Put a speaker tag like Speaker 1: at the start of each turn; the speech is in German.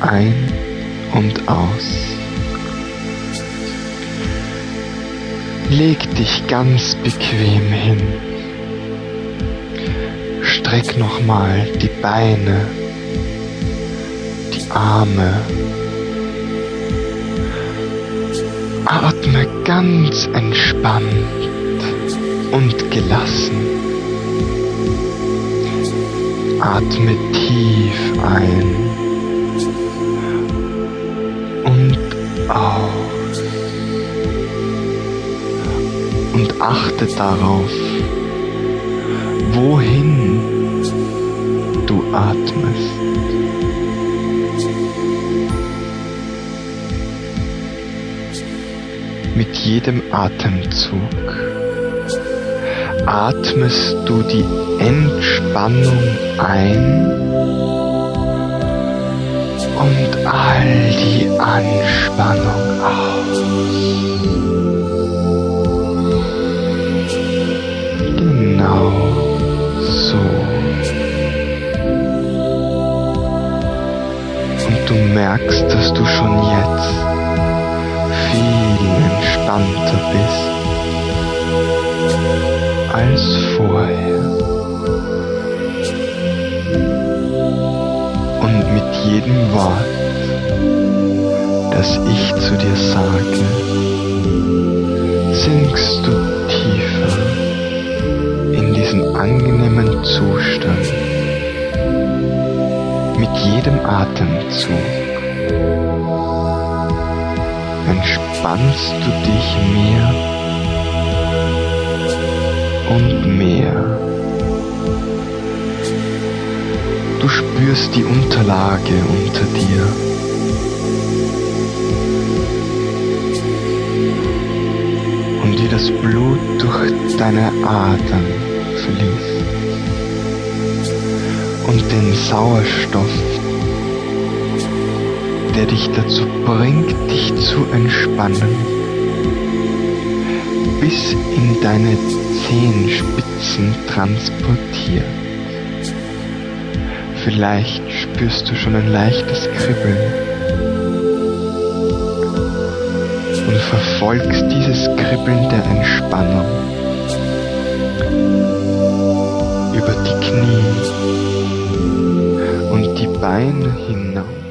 Speaker 1: ein und aus. Leg dich ganz bequem hin. Streck nochmal die Beine, die Arme. Atme ganz entspannt und gelassen. Atme tief ein und aus. Und achte darauf, wohin du atmest. Mit jedem Atemzug atmest du die Entspannung ein und all die Anspannung aus. Genau so. Und du merkst, dass du schon jetzt viel entspannter bist als jedem Wort, das ich zu dir sage, sinkst du tiefer in diesen angenehmen Zustand. Mit jedem Atemzug entspannst du dich mehr und mehr. Spürst die Unterlage unter dir. Und wie das Blut durch deine Adern fließt. Und den Sauerstoff, der dich dazu bringt, dich zu entspannen, bis in deine Zehenspitzen transportiert. Vielleicht spürst du schon ein leichtes Kribbeln und verfolgst dieses Kribbeln der Entspannung über die Knie und die Beine hinauf